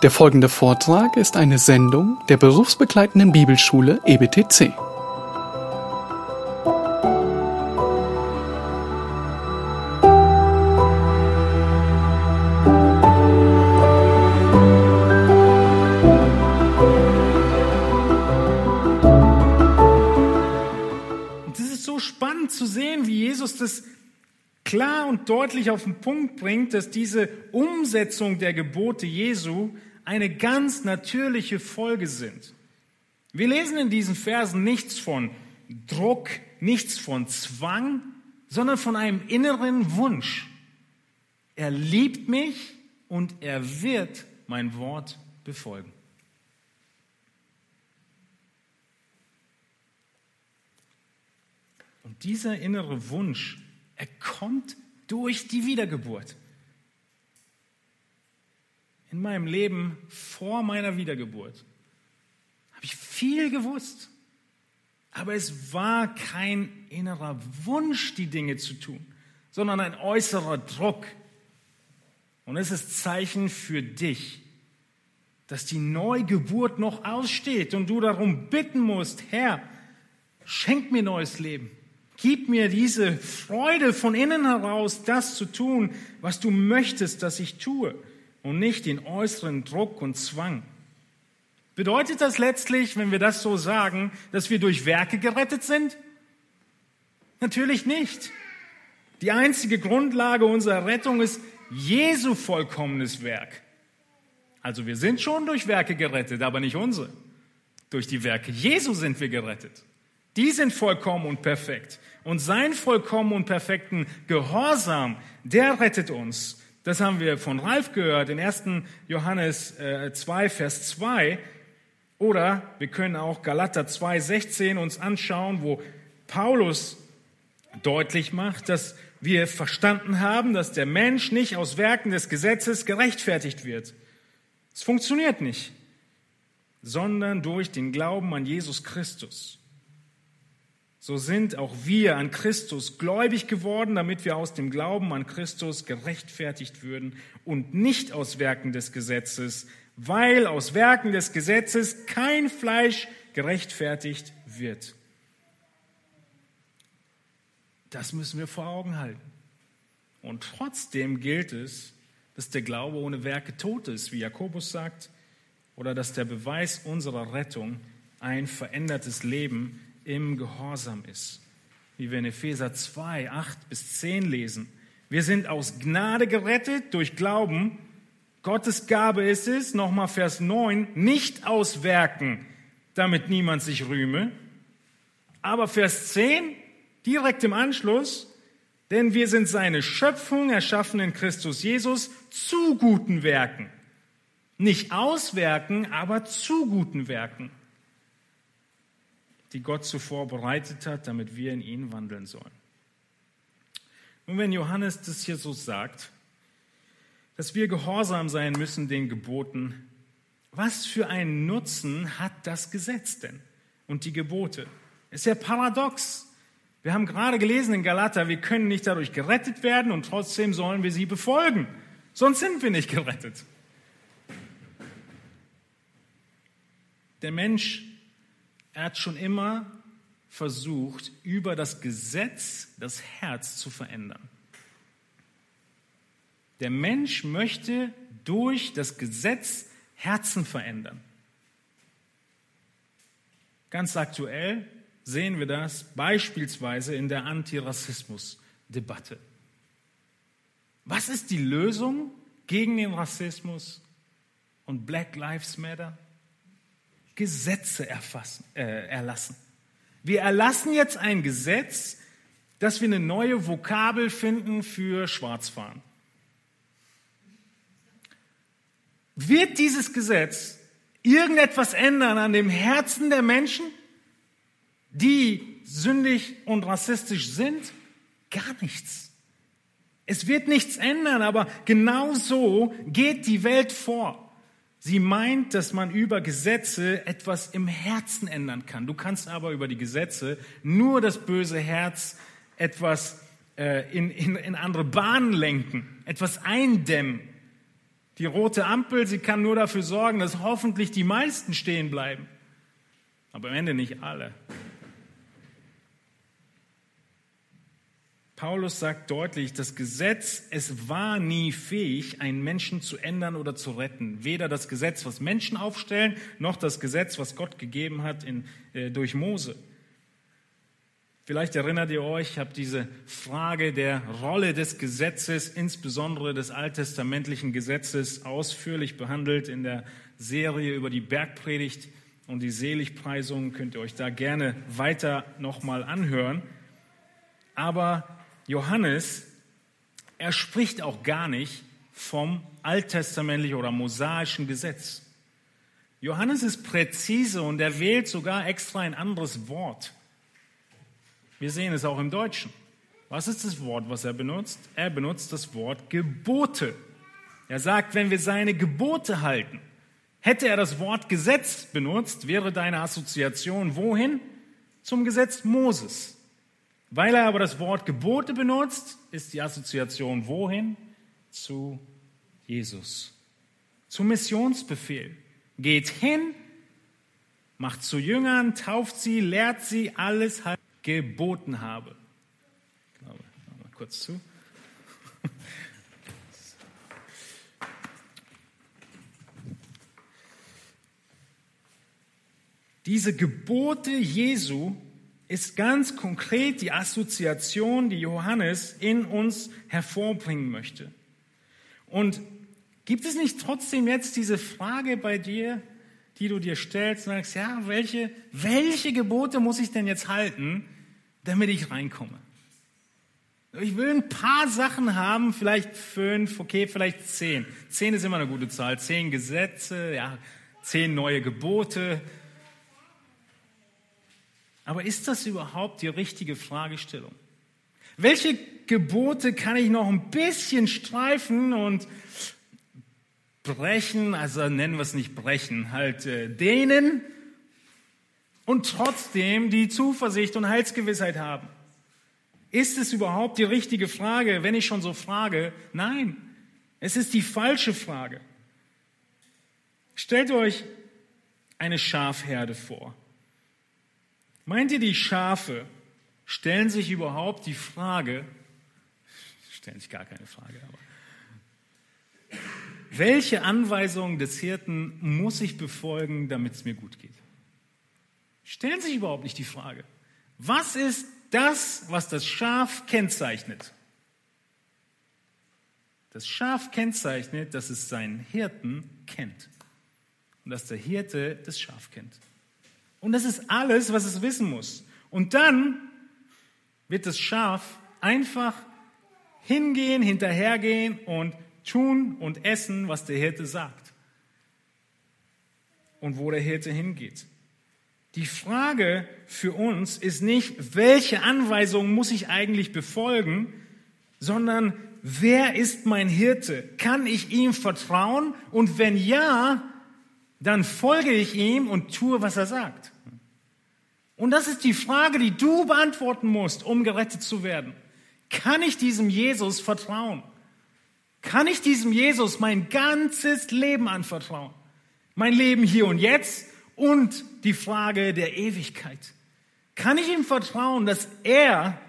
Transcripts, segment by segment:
Der folgende Vortrag ist eine Sendung der berufsbegleitenden Bibelschule EBTC. Das ist so spannend zu sehen, wie Jesus das klar und deutlich auf den Punkt bringt, dass diese Umsetzung der Gebote Jesu eine ganz natürliche Folge sind. Wir lesen in diesen Versen nichts von Druck, nichts von Zwang, sondern von einem inneren Wunsch. Er liebt mich und er wird mein Wort befolgen. Und dieser innere Wunsch, er kommt durch die Wiedergeburt. In meinem Leben vor meiner Wiedergeburt habe ich viel gewusst, aber es war kein innerer Wunsch, die Dinge zu tun, sondern ein äußerer Druck. Und es ist Zeichen für dich, dass die Neugeburt noch aussteht und du darum bitten musst, Herr, schenk mir neues Leben. Gib mir diese Freude von innen heraus, das zu tun, was du möchtest, dass ich tue und nicht den äußeren Druck und Zwang. Bedeutet das letztlich, wenn wir das so sagen, dass wir durch Werke gerettet sind? Natürlich nicht. Die einzige Grundlage unserer Rettung ist Jesu vollkommenes Werk. Also wir sind schon durch Werke gerettet, aber nicht unsere. Durch die Werke Jesu sind wir gerettet. Die sind vollkommen und perfekt. Und sein vollkommen und perfekten Gehorsam, der rettet uns. Das haben wir von Ralf gehört in 1. Johannes 2, Vers 2. Oder wir können auch Galater 2, 16 uns anschauen, wo Paulus deutlich macht, dass wir verstanden haben, dass der Mensch nicht aus Werken des Gesetzes gerechtfertigt wird. Es funktioniert nicht, sondern durch den Glauben an Jesus Christus. So sind auch wir an Christus gläubig geworden, damit wir aus dem Glauben an Christus gerechtfertigt würden und nicht aus Werken des Gesetzes, weil aus Werken des Gesetzes kein Fleisch gerechtfertigt wird. Das müssen wir vor Augen halten. Und trotzdem gilt es, dass der Glaube ohne Werke tot ist, wie Jakobus sagt, oder dass der Beweis unserer Rettung ein verändertes Leben im Gehorsam ist. Wie wir in Epheser 2, 8 bis 10 lesen. Wir sind aus Gnade gerettet durch Glauben. Gottes Gabe ist es, nochmal Vers 9, nicht aus Werken, damit niemand sich rühme. Aber Vers 10, direkt im Anschluss, denn wir sind seine Schöpfung, erschaffen in Christus Jesus, zu guten Werken. Nicht aus Werken, aber zu guten Werken, die Gott zuvor bereitet hat, damit wir in ihn wandeln sollen. Und wenn Johannes das hier so sagt, dass wir gehorsam sein müssen den Geboten, was für einen Nutzen hat das Gesetz denn und die Gebote? Ist ja paradox. Wir haben gerade gelesen in Galater, wir können nicht dadurch gerettet werden und trotzdem sollen wir sie befolgen. Sonst sind wir nicht gerettet. Der Mensch, er hat schon immer versucht, über das Gesetz das Herz zu verändern. Der Mensch möchte durch das Gesetz Herzen verändern. Ganz aktuell sehen wir das beispielsweise in der Antirassismus-Debatte. Was ist die Lösung gegen den Rassismus und Black Lives Matter? Gesetze erfassen, äh, erlassen. Wir erlassen jetzt ein Gesetz, dass wir eine neue Vokabel finden für Schwarzfahren. Wird dieses Gesetz irgendetwas ändern an dem Herzen der Menschen, die sündig und rassistisch sind? Gar nichts. Es wird nichts ändern, aber genau so geht die Welt vor. Sie meint, dass man über Gesetze etwas im Herzen ändern kann. Du kannst aber über die Gesetze nur das böse Herz etwas äh, in, in, in andere Bahnen lenken, etwas eindämmen. Die rote Ampel, sie kann nur dafür sorgen, dass hoffentlich die meisten stehen bleiben. Aber am Ende nicht alle. Paulus sagt deutlich, das Gesetz, es war nie fähig, einen Menschen zu ändern oder zu retten. Weder das Gesetz, was Menschen aufstellen, noch das Gesetz, was Gott gegeben hat in, äh, durch Mose. Vielleicht erinnert ihr euch, ich habe diese Frage der Rolle des Gesetzes, insbesondere des alttestamentlichen Gesetzes, ausführlich behandelt in der Serie über die Bergpredigt und die Seligpreisung. Könnt ihr euch da gerne weiter nochmal anhören. Aber Johannes, er spricht auch gar nicht vom alttestamentlichen oder mosaischen Gesetz. Johannes ist präzise und er wählt sogar extra ein anderes Wort. Wir sehen es auch im Deutschen. Was ist das Wort, was er benutzt? Er benutzt das Wort Gebote. Er sagt, wenn wir seine Gebote halten, hätte er das Wort Gesetz benutzt, wäre deine Assoziation wohin? Zum Gesetz Moses. Weil er aber das Wort Gebote benutzt, ist die Assoziation wohin? Zu Jesus. Zum Missionsbefehl. Geht hin, macht zu Jüngern, tauft sie, lehrt sie alles, ich geboten habe. Glaube, mal kurz zu. Diese Gebote Jesu ist ganz konkret die Assoziation, die Johannes in uns hervorbringen möchte. Und gibt es nicht trotzdem jetzt diese Frage bei dir, die du dir stellst und sagst, ja, welche, welche Gebote muss ich denn jetzt halten, damit ich reinkomme? Ich will ein paar Sachen haben, vielleicht fünf, okay, vielleicht zehn. Zehn ist immer eine gute Zahl. Zehn Gesetze, ja, zehn neue Gebote, aber ist das überhaupt die richtige Fragestellung? Welche Gebote kann ich noch ein bisschen streifen und brechen, also nennen wir es nicht brechen, halt äh, dehnen und trotzdem die Zuversicht und Heilsgewissheit haben? Ist es überhaupt die richtige Frage, wenn ich schon so frage? Nein, es ist die falsche Frage. Stellt euch eine Schafherde vor. Meint ihr, die Schafe stellen sich überhaupt die Frage, stellen sich gar keine Frage, aber welche Anweisungen des Hirten muss ich befolgen, damit es mir gut geht? Stellen sich überhaupt nicht die Frage. Was ist das, was das Schaf kennzeichnet? Das Schaf kennzeichnet, dass es seinen Hirten kennt und dass der Hirte das Schaf kennt. Und das ist alles, was es wissen muss. Und dann wird das Schaf einfach hingehen, hinterhergehen und tun und essen, was der Hirte sagt. Und wo der Hirte hingeht. Die Frage für uns ist nicht, welche Anweisungen muss ich eigentlich befolgen, sondern wer ist mein Hirte? Kann ich ihm vertrauen? Und wenn ja, dann folge ich ihm und tue, was er sagt. Und das ist die Frage, die du beantworten musst, um gerettet zu werden. Kann ich diesem Jesus vertrauen? Kann ich diesem Jesus mein ganzes Leben anvertrauen? Mein Leben hier und jetzt und die Frage der Ewigkeit. Kann ich ihm vertrauen, dass er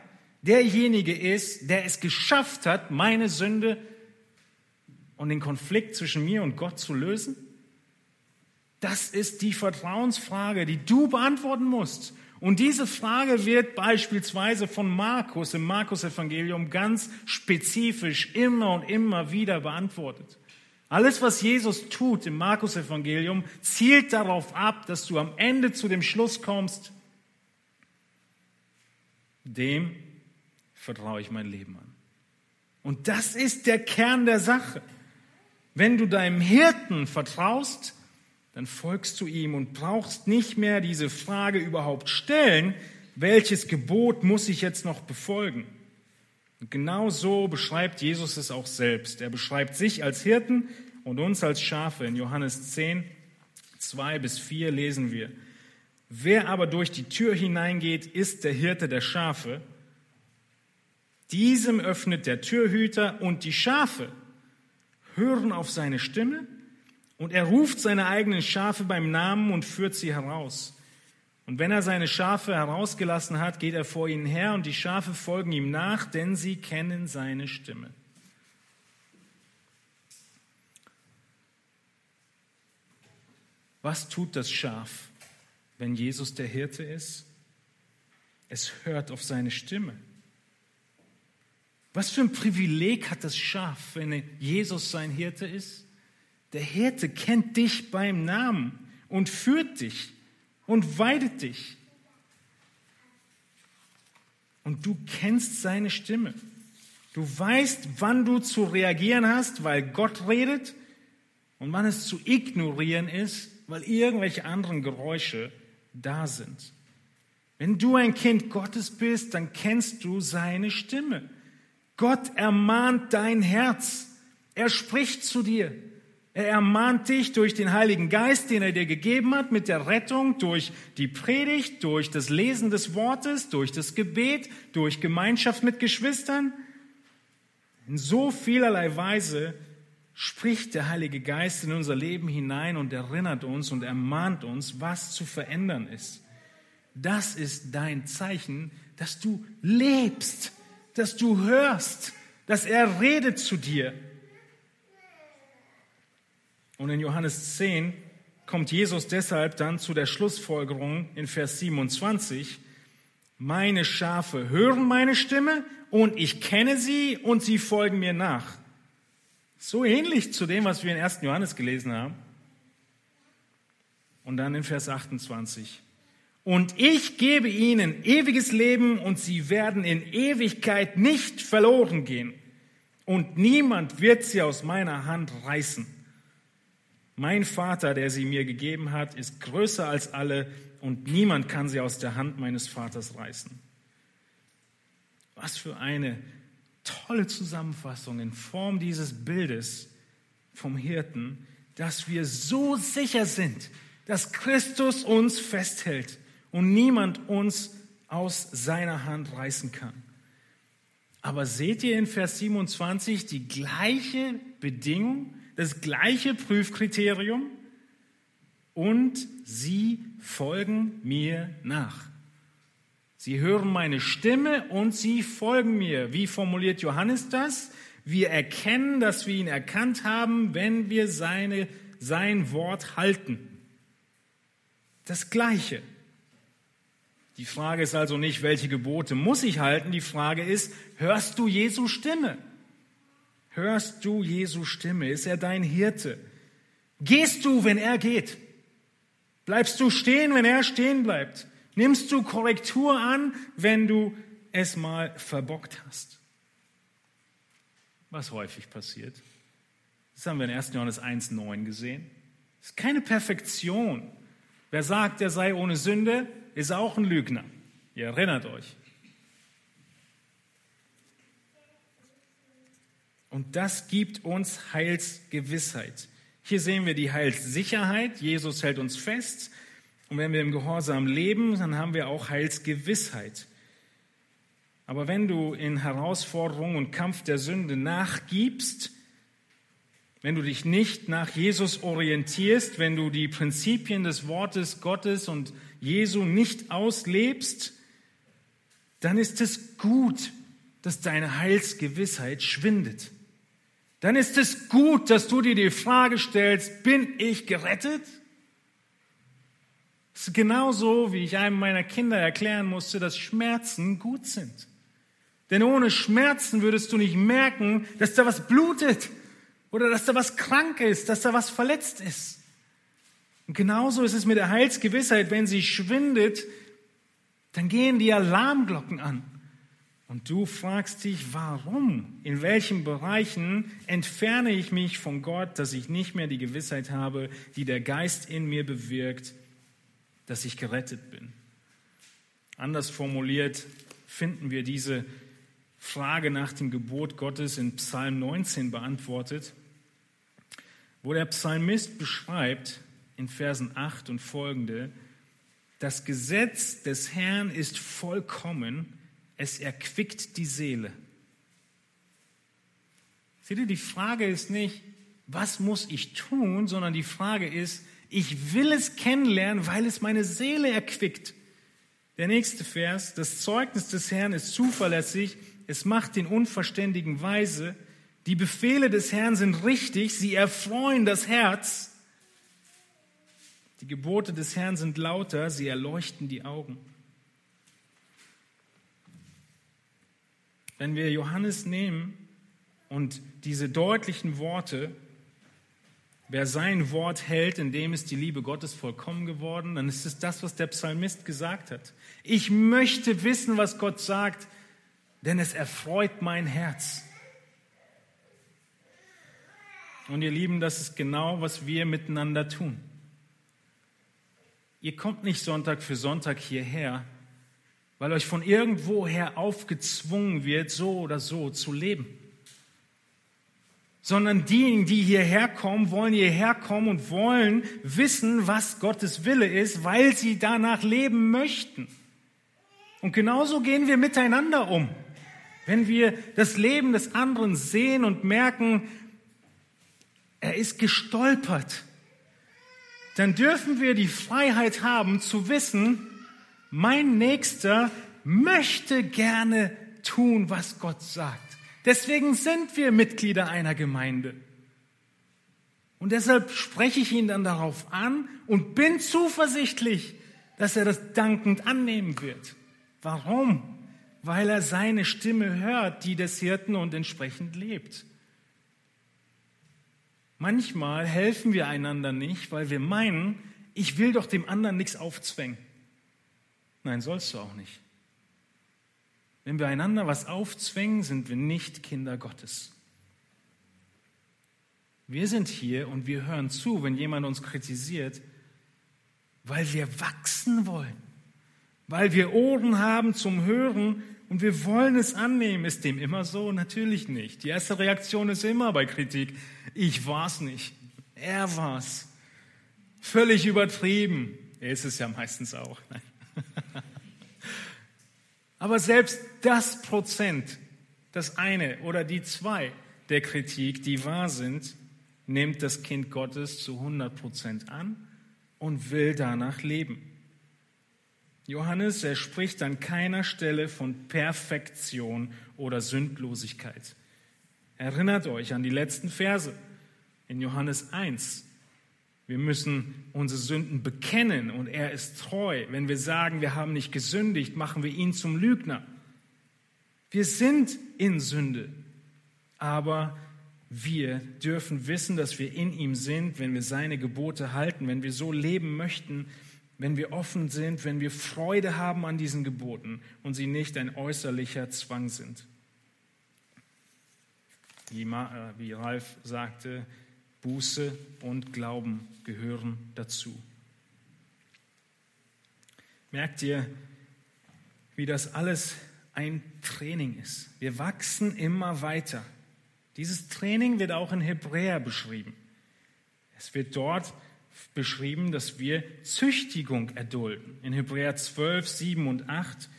derjenige ist, der es geschafft hat, meine Sünde und den Konflikt zwischen mir und Gott zu lösen? Das ist die Vertrauensfrage, die du beantworten musst. Und diese Frage wird beispielsweise von Markus im Markus-Evangelium ganz spezifisch immer und immer wieder beantwortet. Alles, was Jesus tut im Markus-Evangelium, zielt darauf ab, dass du am Ende zu dem Schluss kommst, dem vertraue ich mein Leben an. Und das ist der Kern der Sache. Wenn du deinem Hirten vertraust, dann folgst du ihm und brauchst nicht mehr diese Frage überhaupt stellen, welches Gebot muss ich jetzt noch befolgen? Und genau so beschreibt Jesus es auch selbst. Er beschreibt sich als Hirten und uns als Schafe. In Johannes 10, 2 bis 4 lesen wir, Wer aber durch die Tür hineingeht, ist der Hirte der Schafe. Diesem öffnet der Türhüter und die Schafe hören auf seine Stimme und er ruft seine eigenen Schafe beim Namen und führt sie heraus. Und wenn er seine Schafe herausgelassen hat, geht er vor ihnen her und die Schafe folgen ihm nach, denn sie kennen seine Stimme. Was tut das Schaf, wenn Jesus der Hirte ist? Es hört auf seine Stimme. Was für ein Privileg hat das Schaf, wenn Jesus sein Hirte ist? Der Hirte kennt dich beim Namen und führt dich und weidet dich. Und du kennst seine Stimme. Du weißt, wann du zu reagieren hast, weil Gott redet und wann es zu ignorieren ist, weil irgendwelche anderen Geräusche da sind. Wenn du ein Kind Gottes bist, dann kennst du seine Stimme. Gott ermahnt dein Herz. Er spricht zu dir. Er ermahnt dich durch den Heiligen Geist, den er dir gegeben hat, mit der Rettung, durch die Predigt, durch das Lesen des Wortes, durch das Gebet, durch Gemeinschaft mit Geschwistern. In so vielerlei Weise spricht der Heilige Geist in unser Leben hinein und erinnert uns und ermahnt uns, was zu verändern ist. Das ist dein Zeichen, dass du lebst, dass du hörst, dass er redet zu dir. Und in Johannes 10 kommt Jesus deshalb dann zu der Schlussfolgerung in Vers 27, meine Schafe hören meine Stimme und ich kenne sie und sie folgen mir nach. So ähnlich zu dem, was wir in 1. Johannes gelesen haben. Und dann in Vers 28. Und ich gebe ihnen ewiges Leben und sie werden in Ewigkeit nicht verloren gehen. Und niemand wird sie aus meiner Hand reißen. Mein Vater, der sie mir gegeben hat, ist größer als alle und niemand kann sie aus der Hand meines Vaters reißen. Was für eine tolle Zusammenfassung in Form dieses Bildes vom Hirten, dass wir so sicher sind, dass Christus uns festhält und niemand uns aus seiner Hand reißen kann. Aber seht ihr in Vers 27 die gleiche Bedingung? Das gleiche Prüfkriterium und sie folgen mir nach. Sie hören meine Stimme und sie folgen mir. Wie formuliert Johannes das? Wir erkennen, dass wir ihn erkannt haben, wenn wir seine, sein Wort halten. Das Gleiche. Die Frage ist also nicht, welche Gebote muss ich halten? Die Frage ist, hörst du Jesu Stimme? Hörst du Jesu Stimme? Ist er dein Hirte? Gehst du, wenn er geht? Bleibst du stehen, wenn er stehen bleibt? Nimmst du Korrektur an, wenn du es mal verbockt hast? Was häufig passiert. Das haben wir in 1. Johannes 1.9 gesehen. Das ist keine Perfektion. Wer sagt, er sei ohne Sünde, ist auch ein Lügner. Ihr erinnert euch. Und das gibt uns Heilsgewissheit. Hier sehen wir die Heilssicherheit. Jesus hält uns fest. Und wenn wir im Gehorsam leben, dann haben wir auch Heilsgewissheit. Aber wenn du in Herausforderung und Kampf der Sünde nachgibst, wenn du dich nicht nach Jesus orientierst, wenn du die Prinzipien des Wortes Gottes und Jesu nicht auslebst, dann ist es gut, dass deine Heilsgewissheit schwindet dann ist es gut, dass du dir die Frage stellst, bin ich gerettet? Es ist genauso, wie ich einem meiner Kinder erklären musste, dass Schmerzen gut sind. Denn ohne Schmerzen würdest du nicht merken, dass da was blutet oder dass da was krank ist, dass da was verletzt ist. Und genauso ist es mit der Heilsgewissheit, wenn sie schwindet, dann gehen die Alarmglocken an. Und du fragst dich, warum? In welchen Bereichen entferne ich mich von Gott, dass ich nicht mehr die Gewissheit habe, die der Geist in mir bewirkt, dass ich gerettet bin? Anders formuliert finden wir diese Frage nach dem Gebot Gottes in Psalm 19 beantwortet, wo der Psalmist beschreibt in Versen 8 und folgende, das Gesetz des Herrn ist vollkommen, es erquickt die Seele. Seht ihr, die Frage ist nicht, was muss ich tun, sondern die Frage ist, ich will es kennenlernen, weil es meine Seele erquickt. Der nächste Vers, das Zeugnis des Herrn ist zuverlässig, es macht den Unverständigen weise, die Befehle des Herrn sind richtig, sie erfreuen das Herz. Die Gebote des Herrn sind lauter, sie erleuchten die Augen. Wenn wir Johannes nehmen und diese deutlichen Worte, wer sein Wort hält, in dem ist die Liebe Gottes vollkommen geworden, dann ist es das, was der Psalmist gesagt hat. Ich möchte wissen, was Gott sagt, denn es erfreut mein Herz. Und ihr Lieben, das ist genau, was wir miteinander tun. Ihr kommt nicht Sonntag für Sonntag hierher, weil euch von irgendwoher aufgezwungen wird, so oder so zu leben. Sondern diejenigen, die hierher kommen, wollen hierher kommen und wollen wissen, was Gottes Wille ist, weil sie danach leben möchten. Und genauso gehen wir miteinander um. Wenn wir das Leben des anderen sehen und merken, er ist gestolpert, dann dürfen wir die Freiheit haben zu wissen, mein Nächster möchte gerne tun, was Gott sagt. Deswegen sind wir Mitglieder einer Gemeinde. Und deshalb spreche ich ihn dann darauf an und bin zuversichtlich, dass er das dankend annehmen wird. Warum? Weil er seine Stimme hört, die des Hirten und entsprechend lebt. Manchmal helfen wir einander nicht, weil wir meinen, ich will doch dem anderen nichts aufzwängen. Nein, sollst du auch nicht. Wenn wir einander was aufzwängen, sind wir nicht Kinder Gottes. Wir sind hier und wir hören zu, wenn jemand uns kritisiert, weil wir wachsen wollen, weil wir Ohren haben zum Hören und wir wollen es annehmen. Ist dem immer so? Natürlich nicht. Die erste Reaktion ist immer bei Kritik, ich war's nicht. Er war's. Völlig übertrieben. Er ist es ja meistens auch. Aber selbst das Prozent, das eine oder die zwei der Kritik, die wahr sind, nimmt das Kind Gottes zu 100 Prozent an und will danach leben. Johannes, er spricht an keiner Stelle von Perfektion oder Sündlosigkeit. Erinnert euch an die letzten Verse in Johannes 1. Wir müssen unsere Sünden bekennen und er ist treu. Wenn wir sagen, wir haben nicht gesündigt, machen wir ihn zum Lügner. Wir sind in Sünde, aber wir dürfen wissen, dass wir in ihm sind, wenn wir seine Gebote halten, wenn wir so leben möchten, wenn wir offen sind, wenn wir Freude haben an diesen Geboten und sie nicht ein äußerlicher Zwang sind. Wie, äh, Ralf sagte, Buße und Glauben gehören dazu. Merkt ihr, wie das alles ein Training ist? Wir wachsen immer weiter. Dieses Training wird auch in Hebräer beschrieben. Es wird dort beschrieben, dass wir Züchtigung erdulden. In Hebräer 12, 7 und 8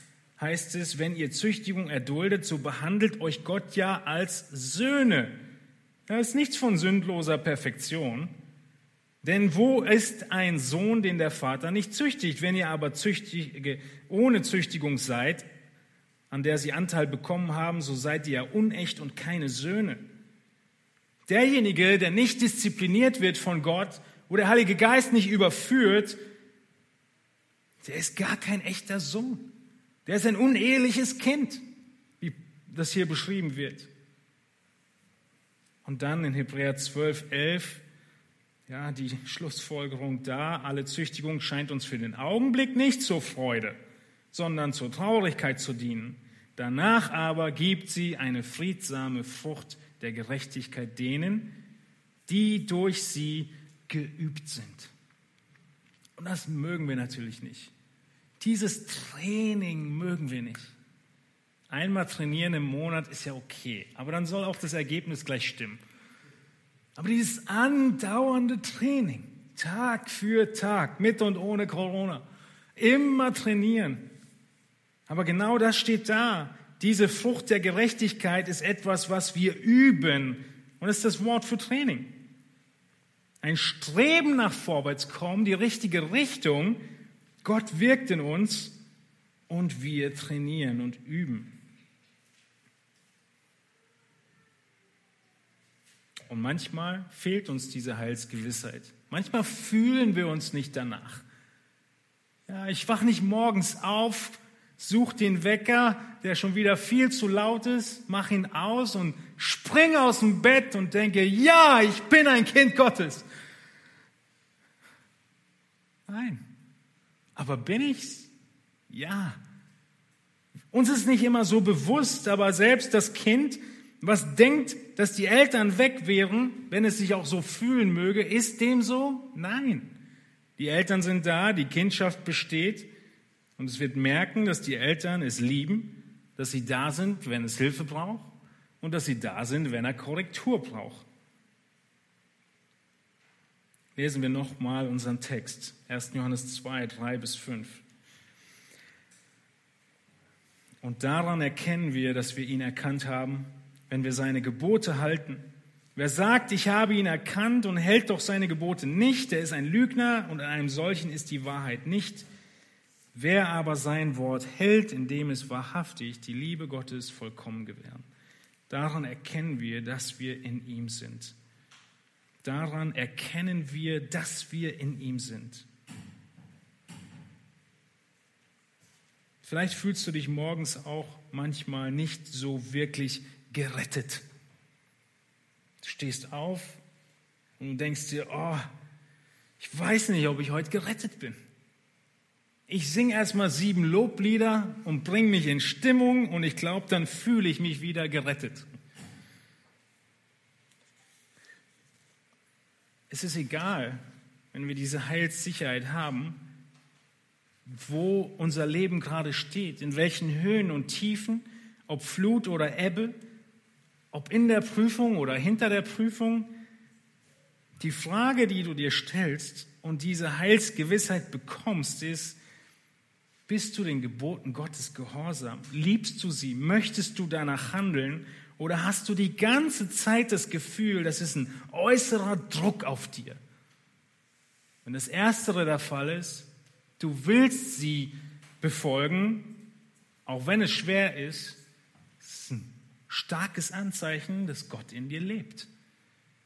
heißt es, wenn ihr Züchtigung erduldet, so behandelt euch Gott ja als Söhne. Da ist nichts von sündloser Perfektion. Denn wo ist ein Sohn, den der Vater nicht züchtigt? Wenn ihr aber züchtig, ohne Züchtigung seid, an der sie Anteil bekommen haben, so seid ihr ja unecht und keine Söhne. Derjenige, der nicht diszipliniert wird von Gott, wo der Heilige Geist nicht überführt, der ist gar kein echter Sohn. Der ist ein uneheliches Kind, wie das hier beschrieben wird. Und dann in Hebräer 12, 11, ja, die Schlussfolgerung da, alle Züchtigung scheint uns für den Augenblick nicht zur Freude, sondern zur Traurigkeit zu dienen. Danach aber gibt sie eine friedsame Frucht der Gerechtigkeit denen, die durch sie geübt sind. Und das mögen wir natürlich nicht. Dieses Training mögen wir nicht. Einmal trainieren im Monat ist ja okay, aber dann soll auch das Ergebnis gleich stimmen. Aber dieses andauernde Training, Tag für Tag, mit und ohne Corona, immer trainieren. Aber genau das steht da. Diese Frucht der Gerechtigkeit ist etwas, was wir üben. Und ist das Wort für Training. ein Streben nach Vorwärtskommen, die richtige Richtung. Gott wirkt in uns und wir trainieren und üben. Und manchmal fehlt uns diese Heilsgewissheit. Manchmal fühlen wir uns nicht danach. Ja, ich wach nicht morgens auf, such den Wecker, der schon wieder viel zu laut ist, mach ihn aus und spring aus dem Bett und denke, ja, ich bin ein Kind Gottes. Nein. Aber bin ich's? Ja. Uns ist nicht immer so bewusst, aber selbst das Kind, was denkt, dass die Eltern weg wären, wenn es sich auch so fühlen möge, ist dem so? Nein. Die Eltern sind da, die Kindschaft besteht und es wird merken, dass die Eltern es lieben, dass sie da sind, wenn es Hilfe braucht und dass sie da sind, wenn er Korrektur braucht. Lesen wir nochmal unseren Text, 1. Johannes 2, 3 bis 5. Und daran erkennen wir, dass wir ihn erkannt haben, wenn wir seine Gebote halten. Wer sagt, ich habe ihn erkannt und hält doch seine Gebote nicht, der ist ein Lügner und an einem solchen ist die Wahrheit nicht. Wer aber sein Wort hält, indem es wahrhaftig die Liebe Gottes vollkommen gewähren. Daran erkennen wir, dass wir in ihm sind. Daran erkennen wir, dass wir in ihm sind. Vielleicht fühlst du dich morgens auch manchmal nicht so wirklich gerettet. Du stehst auf und denkst dir, oh, ich weiß nicht, ob ich heute gerettet bin. Ich singe erstmal sieben Loblieder und bringe mich in Stimmung und ich glaube, dann fühle ich mich wieder gerettet. Es ist egal, wenn wir diese Heilssicherheit haben, wo unser Leben gerade steht, in welchen Höhen und Tiefen, ob Flut oder Ebbe, ob in der Prüfung oder hinter der Prüfung. Die Frage, die du dir stellst und diese Heilsgewissheit bekommst, ist, bist du den Geboten Gottes gehorsam? Liebst du sie? Möchtest du danach handeln? Oder hast du die ganze Zeit das Gefühl, das ist ein äußerer Druck auf dir? Wenn das Erstere der Fall ist, du willst sie befolgen, auch wenn es schwer ist, ist ein starkes Anzeichen, dass Gott in dir lebt.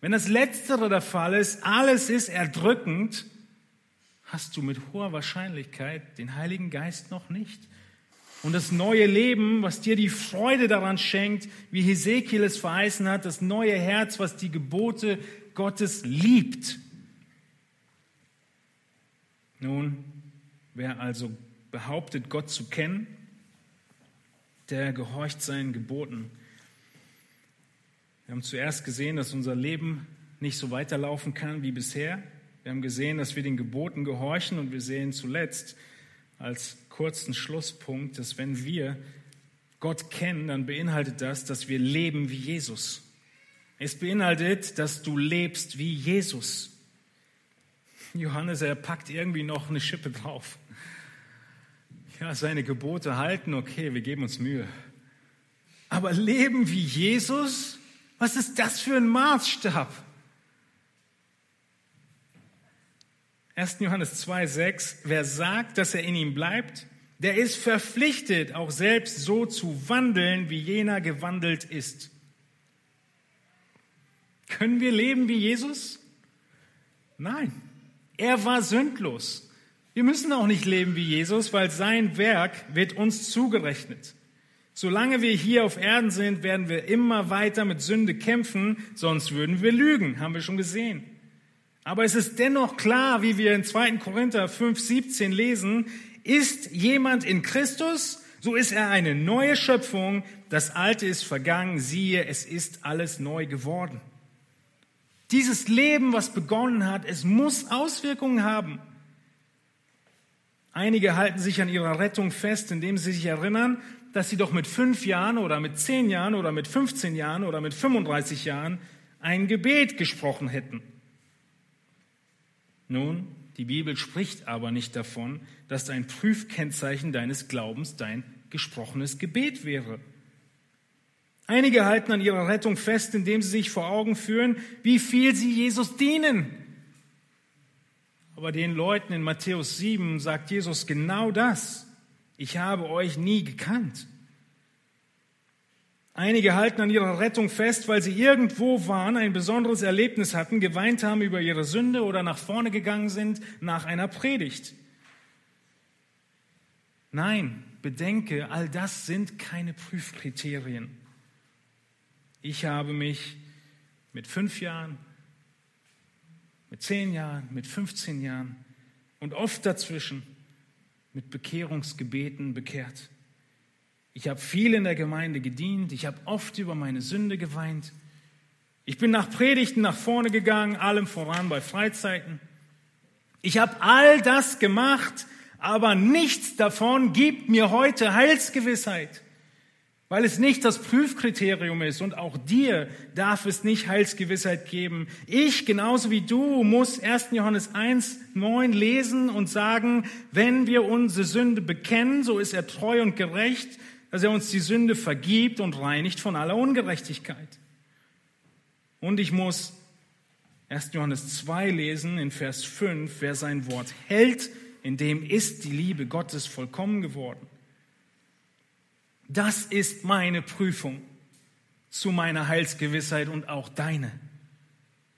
Wenn das Letztere der Fall ist, alles ist erdrückend, hast du mit hoher Wahrscheinlichkeit den Heiligen Geist noch nicht. Und das neue Leben, was dir die Freude daran schenkt, wie Hesekiel es verheißen hat, das neue Herz, was die Gebote Gottes liebt. Nun, wer also behauptet, Gott zu kennen, der gehorcht seinen Geboten. Wir haben zuerst gesehen, dass unser Leben nicht so weiterlaufen kann wie bisher. Wir haben gesehen, dass wir den Geboten gehorchen und wir sehen zuletzt als kurzen Schlusspunkt, dass wenn wir Gott kennen, dann beinhaltet das, dass wir leben wie Jesus. Es beinhaltet, dass du lebst wie Jesus. Johannes, er packt irgendwie noch eine Schippe drauf. Ja, seine Gebote halten, okay, wir geben uns Mühe. Aber leben wie Jesus, was ist das für ein Maßstab? 1. Johannes 2, 6, wer sagt, dass er in ihm bleibt, der ist verpflichtet, auch selbst so zu wandeln, wie jener gewandelt ist. Können wir leben wie Jesus? Nein, er war sündlos. Wir müssen auch nicht leben wie Jesus, weil sein Werk wird uns zugerechnet. Solange wir hier auf Erden sind, werden wir immer weiter mit Sünde kämpfen, sonst würden wir lügen, haben wir schon gesehen. Aber es ist dennoch klar, wie wir in 2. Korinther 5, 17 lesen, ist jemand in Christus, so ist er eine neue Schöpfung, das Alte ist vergangen, siehe, es ist alles neu geworden. Dieses Leben, was begonnen hat, es muss Auswirkungen haben. Einige halten sich an ihrer Rettung fest, indem sie sich erinnern, dass sie doch mit fünf Jahren oder mit zehn Jahren oder mit 15 Jahren oder mit 35 Jahren ein Gebet gesprochen hätten. Nun, die Bibel spricht aber nicht davon, dass ein Prüfkennzeichen deines Glaubens dein gesprochenes Gebet wäre. Einige halten an ihrer Rettung fest, indem sie sich vor Augen führen, wie viel sie Jesus dienen. Aber den Leuten in Matthäus 7 sagt Jesus genau das. Ich habe euch nie gekannt. Einige halten an ihrer Rettung fest, weil sie irgendwo waren, ein besonderes Erlebnis hatten, geweint haben über ihre Sünde oder nach vorne gegangen sind nach einer Predigt. Nein, bedenke, all das sind keine Prüfkriterien. Ich habe mich mit fünf Jahren, mit zehn Jahren, mit 15 Jahren und oft dazwischen mit Bekehrungsgebeten bekehrt. Ich habe viel in der Gemeinde gedient. Ich habe oft über meine Sünde geweint. Ich bin nach Predigten nach vorne gegangen, allem voran bei Freizeiten. Ich habe all das gemacht, aber nichts davon gibt mir heute Heilsgewissheit, weil es nicht das Prüfkriterium ist und auch dir darf es nicht Heilsgewissheit geben. Ich, genauso wie du, muss 1. Johannes 1, 9 lesen und sagen, wenn wir unsere Sünde bekennen, so ist er treu und gerecht, dass er uns die Sünde vergibt und reinigt von aller Ungerechtigkeit. Und ich muss 1. Johannes 2 lesen in Vers 5, wer sein Wort hält, in dem ist die Liebe Gottes vollkommen geworden. Das ist meine Prüfung zu meiner Heilsgewissheit und auch deine.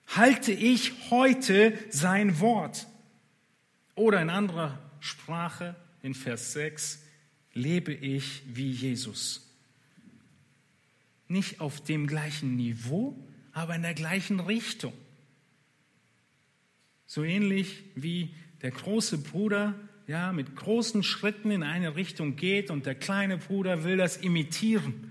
Halte ich heute sein Wort? Oder in anderer Sprache in Vers 6, lebe ich wie Jesus. Nicht auf dem gleichen Niveau, aber in der gleichen Richtung. So ähnlich wie der große Bruder ja, mit großen Schritten in eine Richtung geht und der kleine Bruder will das imitieren.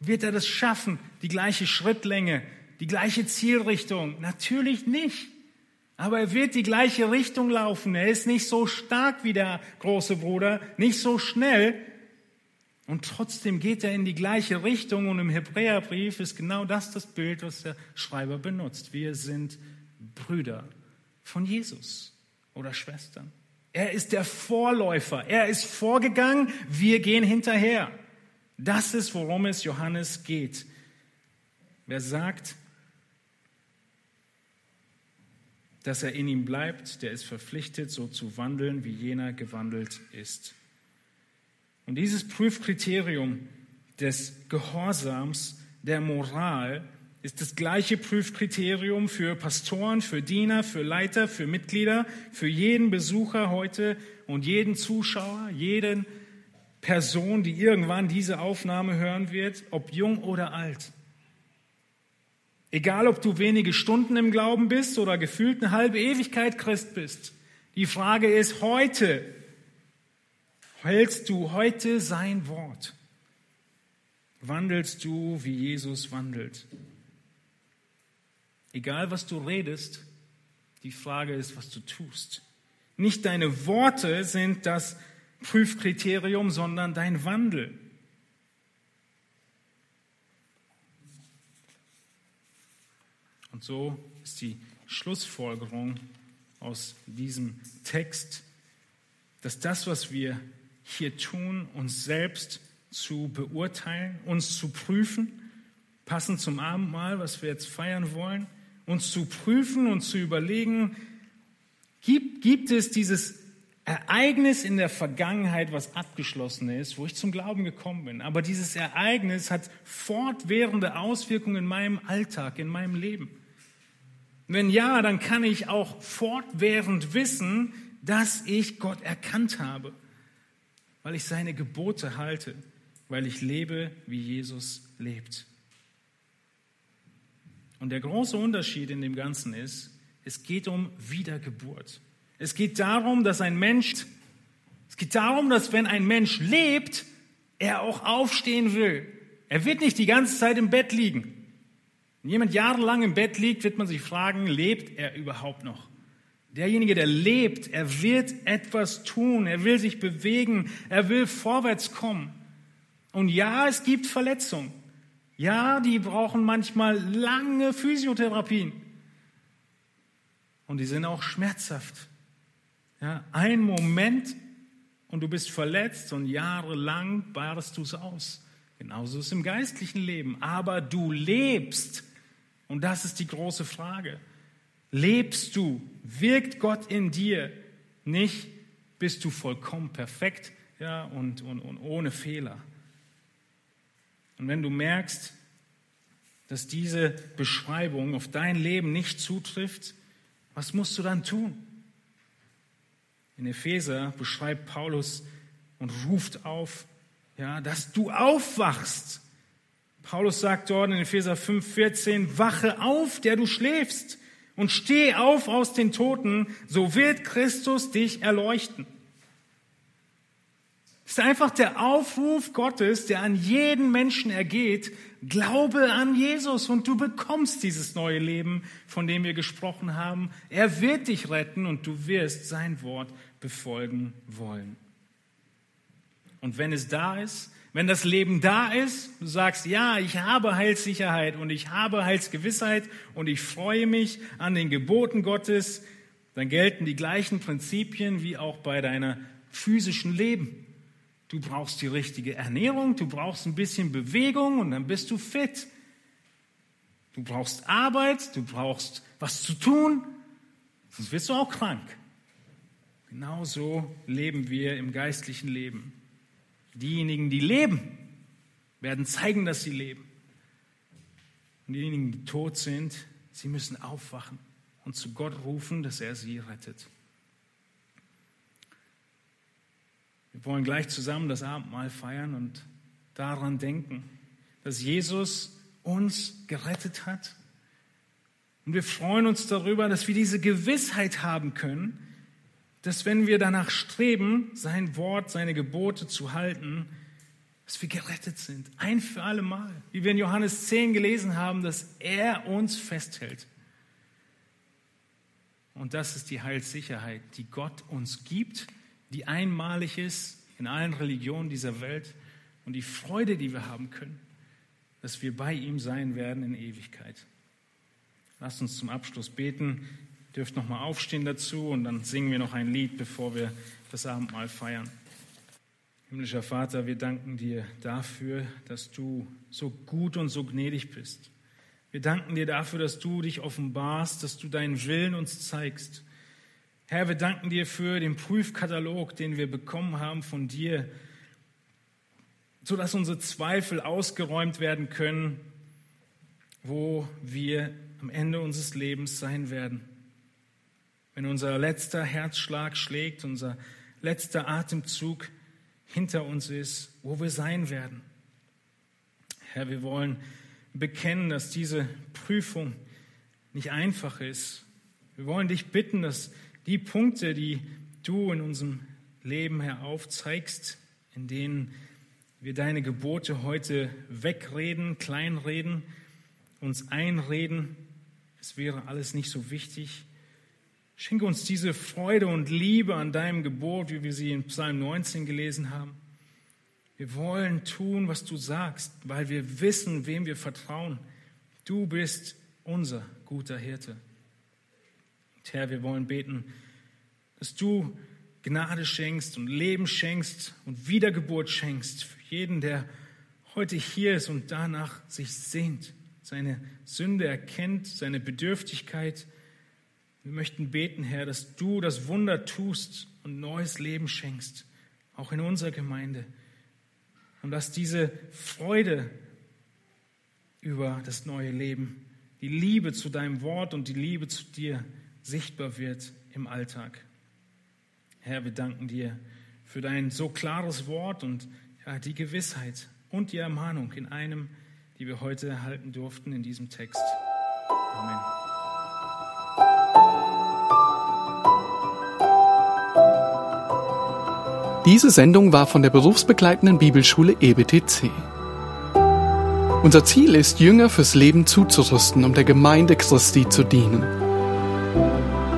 Wird er das schaffen, die gleiche Schrittlänge, die gleiche Zielrichtung? Natürlich nicht. Aber er wird die gleiche Richtung laufen. Er ist nicht so stark wie der große Bruder, nicht so schnell. Und trotzdem geht er in die gleiche Richtung. Und im Hebräerbrief ist genau das das Bild, was der Schreiber benutzt. Wir sind Brüder von Jesus oder Schwestern. Er ist der Vorläufer. Er ist vorgegangen. Wir gehen hinterher. Das ist, worum es Johannes geht. Wer sagt, dass er in ihm bleibt, der ist verpflichtet, so zu wandeln, wie jener gewandelt ist. Und dieses Prüfkriterium des Gehorsams, der Moral, ist das gleiche Prüfkriterium für Pastoren, für Diener, für Leiter, für Mitglieder, für jeden Besucher heute und jeden Zuschauer, jeden Person, die irgendwann diese Aufnahme hören wird, ob jung oder alt. Egal, ob du wenige Stunden im Glauben bist oder gefühlt eine halbe Ewigkeit Christ bist. Die Frage ist heute, hältst du heute sein Wort? Wandelst du, wie Jesus wandelt? Egal, was du redest, die Frage ist, was du tust. Nicht deine Worte sind das Prüfkriterium, sondern dein Wandel. Und so ist die Schlussfolgerung aus diesem Text, dass das, was wir hier tun, uns selbst zu beurteilen, uns zu prüfen, passend zum Abendmahl, was wir jetzt feiern wollen, uns zu prüfen und zu überlegen, gibt, gibt es dieses Ereignis in der Vergangenheit, was abgeschlossen ist, wo ich zum Glauben gekommen bin. Aber dieses Ereignis hat fortwährende Auswirkungen in meinem Alltag, in meinem Leben. Wenn ja, dann kann ich auch fortwährend wissen, dass ich Gott erkannt habe, weil ich seine Gebote halte, weil ich lebe, wie Jesus lebt. Und der große Unterschied in dem Ganzen ist, es geht um Wiedergeburt. Es geht darum, dass ein Mensch, es geht darum, dass wenn ein Mensch lebt, er auch aufstehen will. Er wird nicht die ganze Zeit im Bett liegen. Wenn jemand jahrelang im Bett liegt, wird man sich fragen, lebt er überhaupt noch? Derjenige, der lebt, er wird etwas tun, er will sich bewegen, er will vorwärts kommen. Und ja, es gibt Verletzungen. Ja, die brauchen manchmal lange Physiotherapien. Und die sind auch schmerzhaft. Ja, ein Moment und du bist verletzt und jahrelang badest du es aus. Genauso ist es im geistlichen Leben. Aber du lebst. Und das ist die große Frage. Lebst du Wirkt Gott in dir? Nicht bist du vollkommen perfekt ja, und, und, und ohne Fehler. Und wenn du merkst, dass diese Beschreibung auf dein Leben nicht zutrifft, was musst du dann tun? In Epheser beschreibt Paulus und ruft auf, ja, dass du aufwachst. Paulus sagt dort in Epheser 5,14, wache auf, der du schläfst und steh auf aus den Toten, so wird Christus dich erleuchten. Es ist einfach der Aufruf Gottes, der an jeden Menschen ergeht. Glaube an Jesus und du bekommst dieses neue Leben, von dem wir gesprochen haben. Er wird dich retten und du wirst sein Wort befolgen wollen. Und wenn es da ist, wenn das Leben da ist, du sagst, ja, ich habe Heilssicherheit und ich habe Heilsgewissheit und ich freue mich an den Geboten Gottes, dann gelten die gleichen Prinzipien wie auch bei deiner physischen Leben. Du brauchst die richtige Ernährung, du brauchst ein bisschen Bewegung und dann bist du fit. Du brauchst Arbeit, du brauchst was zu tun, sonst wirst du auch krank. Genauso leben wir im geistlichen Leben. Diejenigen, die leben, werden zeigen, dass sie leben. Und diejenigen, die tot sind, sie müssen aufwachen und zu Gott rufen, dass er sie rettet. Wir wollen gleich zusammen das Abendmahl feiern und daran denken, dass Jesus uns gerettet hat. Und wir freuen uns darüber, dass wir diese Gewissheit haben können, dass wenn wir danach streben, sein Wort, seine Gebote zu halten, dass wir gerettet sind. Ein für alle Mal. Wie wir in Johannes 10 gelesen haben, dass er uns festhält. Und das ist die Heilssicherheit, die Gott uns gibt, die einmalig ist in allen Religionen dieser Welt und die Freude, die wir haben können, dass wir bei ihm sein werden in Ewigkeit. Lasst uns zum Abschluss beten dürft noch mal aufstehen dazu und dann singen wir noch ein Lied, bevor wir das Abendmahl feiern. Himmlischer Vater, wir danken dir dafür, dass du so gut und so gnädig bist. Wir danken dir dafür, dass du dich offenbarst, dass du deinen Willen uns zeigst. Herr, wir danken dir für den Prüfkatalog, den wir bekommen haben von dir, so dass unsere Zweifel ausgeräumt werden können, wo wir am Ende unseres Lebens sein werden wenn unser letzter Herzschlag schlägt, unser letzter Atemzug hinter uns ist, wo wir sein werden. Herr, wir wollen bekennen, dass diese Prüfung nicht einfach ist. Wir wollen dich bitten, dass die Punkte, die du in unserem Leben, Herr, aufzeigst, in denen wir deine Gebote heute wegreden, kleinreden, uns einreden, es wäre alles nicht so wichtig, Schenke uns diese Freude und Liebe an deinem Gebot, wie wir sie in Psalm 19 gelesen haben. Wir wollen tun, was du sagst, weil wir wissen, wem wir vertrauen. Du bist unser guter Hirte. Herr, wir wollen beten, dass du Gnade schenkst und Leben schenkst und Wiedergeburt schenkst für jeden, der heute hier ist und danach sich sehnt, seine Sünde erkennt, seine Bedürftigkeit wir möchten beten, Herr, dass du das Wunder tust und neues Leben schenkst, auch in unserer Gemeinde. Und dass diese Freude über das neue Leben, die Liebe zu deinem Wort und die Liebe zu dir sichtbar wird im Alltag. Herr, wir danken dir für dein so klares Wort und ja, die Gewissheit und die Ermahnung in einem, die wir heute erhalten durften in diesem Text. Amen. Diese Sendung war von der berufsbegleitenden Bibelschule EBTC. Unser Ziel ist, Jünger fürs Leben zuzurüsten, um der Gemeinde Christi zu dienen.